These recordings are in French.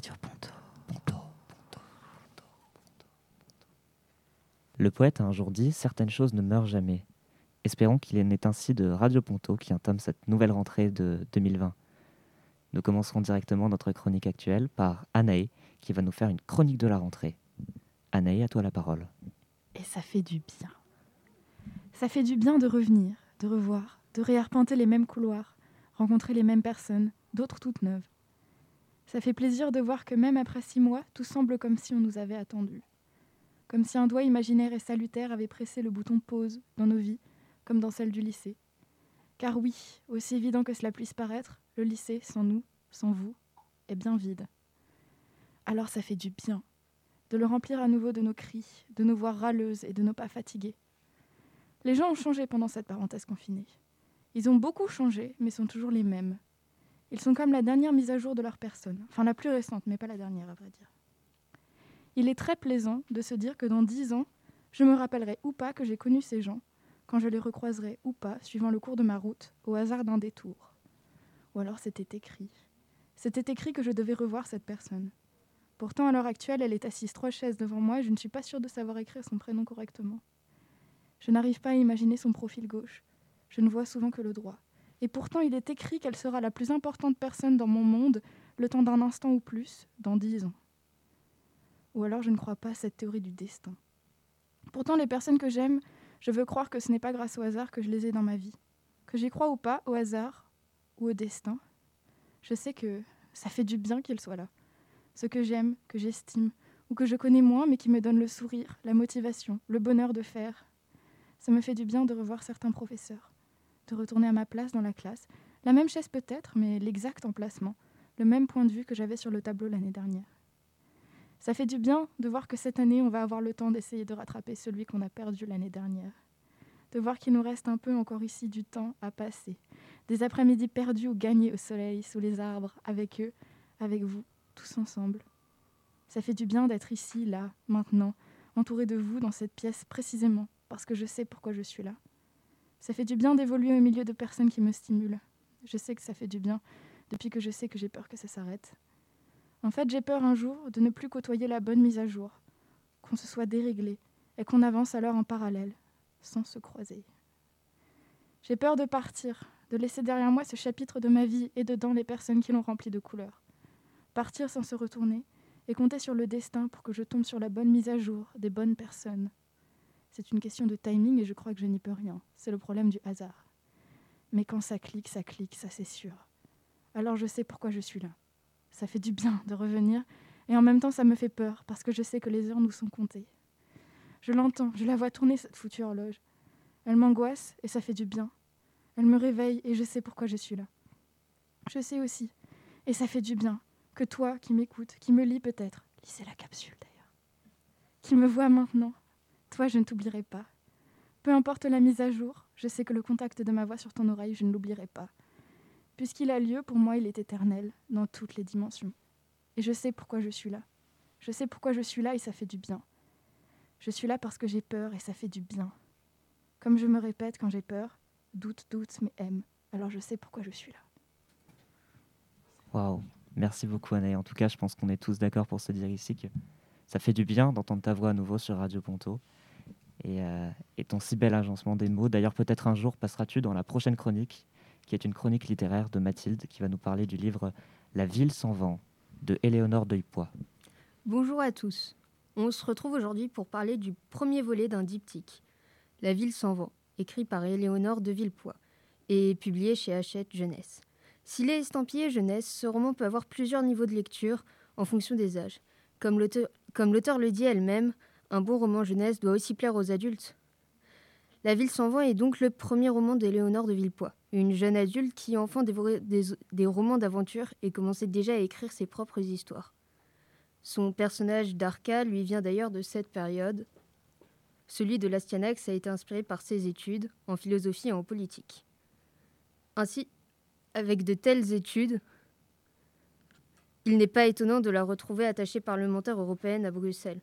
Radio Ponto. Le poète a un jour dit Certaines choses ne meurent jamais. Espérons qu'il en est ainsi de Radio Ponto qui entame cette nouvelle rentrée de 2020. Nous commencerons directement notre chronique actuelle par Anaé qui va nous faire une chronique de la rentrée. Anaé, à toi la parole. Et ça fait du bien. Ça fait du bien de revenir, de revoir, de réarpenter les mêmes couloirs, rencontrer les mêmes personnes, d'autres toutes neuves. Ça fait plaisir de voir que même après six mois, tout semble comme si on nous avait attendus. Comme si un doigt imaginaire et salutaire avait pressé le bouton pause dans nos vies, comme dans celle du lycée. Car oui, aussi évident que cela puisse paraître, le lycée, sans nous, sans vous, est bien vide. Alors ça fait du bien de le remplir à nouveau de nos cris, de nos voix râleuses et de nos pas fatigués. Les gens ont changé pendant cette parenthèse confinée. Ils ont beaucoup changé, mais sont toujours les mêmes. Ils sont comme la dernière mise à jour de leur personne, enfin la plus récente, mais pas la dernière à vrai dire. Il est très plaisant de se dire que dans dix ans, je me rappellerai ou pas que j'ai connu ces gens, quand je les recroiserai ou pas, suivant le cours de ma route, au hasard d'un détour. Ou alors c'était écrit. C'était écrit que je devais revoir cette personne. Pourtant, à l'heure actuelle, elle est assise trois chaises devant moi et je ne suis pas sûre de savoir écrire son prénom correctement. Je n'arrive pas à imaginer son profil gauche. Je ne vois souvent que le droit. Et pourtant, il est écrit qu'elle sera la plus importante personne dans mon monde, le temps d'un instant ou plus, dans dix ans. Ou alors je ne crois pas à cette théorie du destin. Pourtant, les personnes que j'aime, je veux croire que ce n'est pas grâce au hasard que je les ai dans ma vie. Que j'y crois ou pas, au hasard ou au destin, je sais que ça fait du bien qu'ils soient là. Ce que j'aime, que j'estime, ou que je connais moins mais qui me donne le sourire, la motivation, le bonheur de faire. Ça me fait du bien de revoir certains professeurs, retourner à ma place dans la classe, la même chaise peut-être, mais l'exact emplacement, le même point de vue que j'avais sur le tableau l'année dernière. Ça fait du bien de voir que cette année, on va avoir le temps d'essayer de rattraper celui qu'on a perdu l'année dernière. De voir qu'il nous reste un peu encore ici du temps à passer. Des après-midi perdus ou gagnés au soleil, sous les arbres, avec eux, avec vous, tous ensemble. Ça fait du bien d'être ici, là, maintenant, entouré de vous dans cette pièce précisément, parce que je sais pourquoi je suis là. Ça fait du bien d'évoluer au milieu de personnes qui me stimulent. Je sais que ça fait du bien depuis que je sais que j'ai peur que ça s'arrête. En fait, j'ai peur un jour de ne plus côtoyer la bonne mise à jour, qu'on se soit déréglé et qu'on avance alors en parallèle, sans se croiser. J'ai peur de partir, de laisser derrière moi ce chapitre de ma vie et dedans les personnes qui l'ont rempli de couleurs. Partir sans se retourner et compter sur le destin pour que je tombe sur la bonne mise à jour des bonnes personnes. C'est une question de timing et je crois que je n'y peux rien. C'est le problème du hasard. Mais quand ça clique, ça clique, ça c'est sûr. Alors je sais pourquoi je suis là. Ça fait du bien de revenir, et en même temps ça me fait peur, parce que je sais que les heures nous sont comptées. Je l'entends, je la vois tourner cette foutue horloge. Elle m'angoisse, et ça fait du bien. Elle me réveille, et je sais pourquoi je suis là. Je sais aussi, et ça fait du bien, que toi qui m'écoutes, qui me lis peut-être, lisez la capsule d'ailleurs, qui me vois maintenant, toi je ne t'oublierai pas. Peu importe la mise à jour, je sais que le contact de ma voix sur ton oreille, je ne l'oublierai pas. Puisqu'il a lieu, pour moi, il est éternel, dans toutes les dimensions. Et je sais pourquoi je suis là. Je sais pourquoi je suis là et ça fait du bien. Je suis là parce que j'ai peur et ça fait du bien. Comme je me répète quand j'ai peur, doute, doute, mais aime. Alors je sais pourquoi je suis là. Waouh, merci beaucoup Anne. En tout cas, je pense qu'on est tous d'accord pour se dire ici que ça fait du bien d'entendre ta voix à nouveau sur Radio Ponto. Et, euh, et ton si bel agencement des mots. D'ailleurs, peut-être un jour passeras-tu dans la prochaine chronique qui est une chronique littéraire de Mathilde, qui va nous parler du livre La ville sans vent de Éléonore Deuilpoix. Bonjour à tous. On se retrouve aujourd'hui pour parler du premier volet d'un diptyque, La ville sans vent, écrit par Éléonore de Villepoix et publié chez Hachette Jeunesse. S'il est estampillé jeunesse, ce roman peut avoir plusieurs niveaux de lecture en fonction des âges. Comme l'auteur le dit elle-même, un bon roman jeunesse doit aussi plaire aux adultes. La ville sans vent est donc le premier roman d'Éléonore de Villepoix une jeune adulte qui enfant dévorait des, romans d'aventure et commençait déjà à écrire ses propres histoires. Son personnage d'Arca lui vient d'ailleurs de cette période. Celui de l'Astyanax a été inspiré par ses études en philosophie et en politique. Ainsi, avec de telles études, il n'est pas étonnant de la retrouver attachée parlementaire européenne à Bruxelles.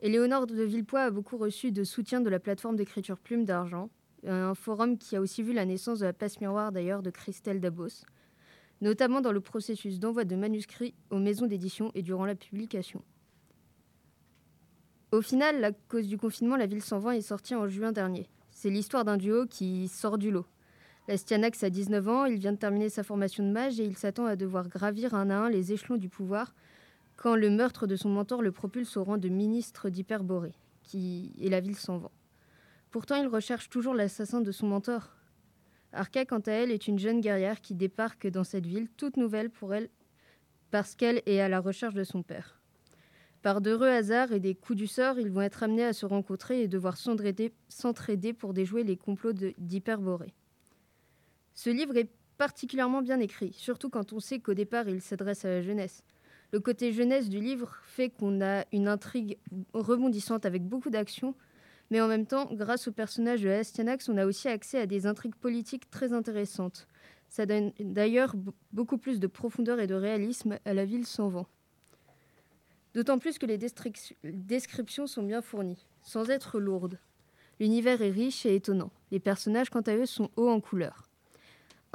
Éléonore de Villepoix a beaucoup reçu de soutien de la plateforme d'écriture Plume d'Argent, un forum qui a aussi vu la naissance de la place miroir d'ailleurs de Christelle Dabos. notamment dans le processus d'envoi de manuscrits aux maisons d'édition et durant la publication. Au final, à cause du confinement, La Ville sans vent est sortie en juin dernier. C'est l'histoire d'un duo qui sort du lot. Lastianax a 19 ans, il vient de terminer sa formation de mage et il s'attend à devoir gravir un à un les échelons du pouvoir quand le meurtre de son mentor le propulse au rang de ministre d'Hyperborée, qui est la ville sans vent. Pourtant, il recherche toujours l'assassin de son mentor. Arca, quant à elle, est une jeune guerrière qui débarque dans cette ville, toute nouvelle pour elle, parce qu'elle est à la recherche de son père. Par d'heureux hasards et des coups du sort, ils vont être amenés à se rencontrer et devoir s'entraider pour déjouer les complots d'Hyperborée. Ce livre est particulièrement bien écrit, surtout quand on sait qu'au départ il s'adresse à la jeunesse. Le côté jeunesse du livre fait qu'on a une intrigue rebondissante avec beaucoup d'action, mais en même temps, grâce au personnage de Astyanax, on a aussi accès à des intrigues politiques très intéressantes. Ça donne d'ailleurs beaucoup plus de profondeur et de réalisme à la ville sans vent. D'autant plus que les descriptions sont bien fournies, sans être lourdes. L'univers est riche et étonnant. Les personnages, quant à eux, sont hauts en couleur.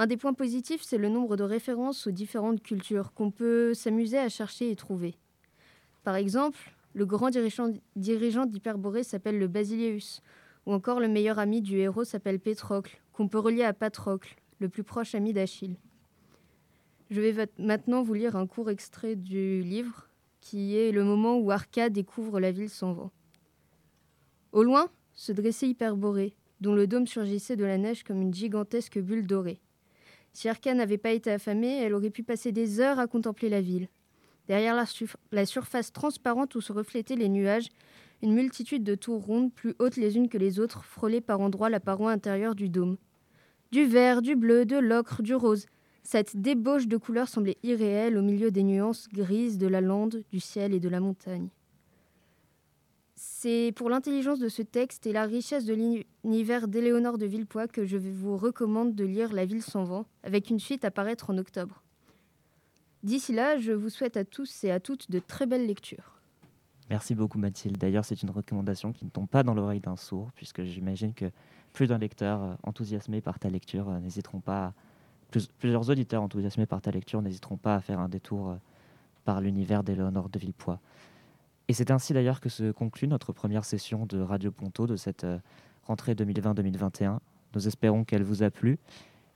Un des points positifs, c'est le nombre de références aux différentes cultures qu'on peut s'amuser à chercher et trouver. Par exemple, le grand dirigeant, d'Hyperborée s'appelle le Basileus, ou encore le meilleur ami du héros s'appelle Pétrocle, qu'on peut relier à Patrocle, le plus proche ami d'Achille. Je vais maintenant vous lire un court extrait du livre qui est le moment où Arca découvre la ville sans vent. Au loin se dressait Hyperborée, dont le dôme surgissait de la neige comme une gigantesque bulle dorée. Si Arca n'avait pas été affamée, elle aurait pu passer des heures à contempler la ville. Derrière la, surface transparente où se reflétaient les nuages, une multitude de tours rondes, plus hautes les unes que les autres, frôlaient par endroits la paroi intérieure du dôme. Du vert, du bleu, de l'ocre, du rose, cette débauche de couleurs semblait irréelle au milieu des nuances grises de la lande, du ciel et de la montagne. C'est pour l'intelligence de ce texte et la richesse de l'univers d'Éléonore de Villepoix que je vous recommande de lire La ville sans vent, avec une suite à paraître en octobre. D'ici là, je vous souhaite à tous et à toutes de très belles lectures. Merci beaucoup Mathilde. D'ailleurs, c'est une recommandation qui ne tombe pas dans l'oreille d'un sourd, puisque j'imagine que plus d'un lecteur euh, enthousiasmé par ta lecture euh, n'hésiteront pas plusieurs auditeurs enthousiasmés par ta lecture n'hésiteront pas à faire un détour euh, par l'univers d'Éléonore de Villepoix. Et c'est ainsi d'ailleurs que se conclut notre première session de Radio Ponto de cette euh, rentrée 2020-2021. Nous espérons qu'elle vous a plu.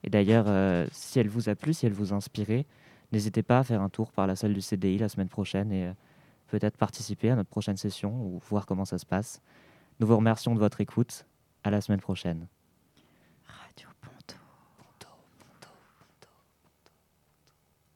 Et d'ailleurs, euh, si elle vous a plu, si elle vous a inspiré, n'hésitez pas à faire un tour par la salle du CDI la semaine prochaine et peut-être participer à notre prochaine session ou voir comment ça se passe. Nous vous remercions de votre écoute. À la semaine prochaine.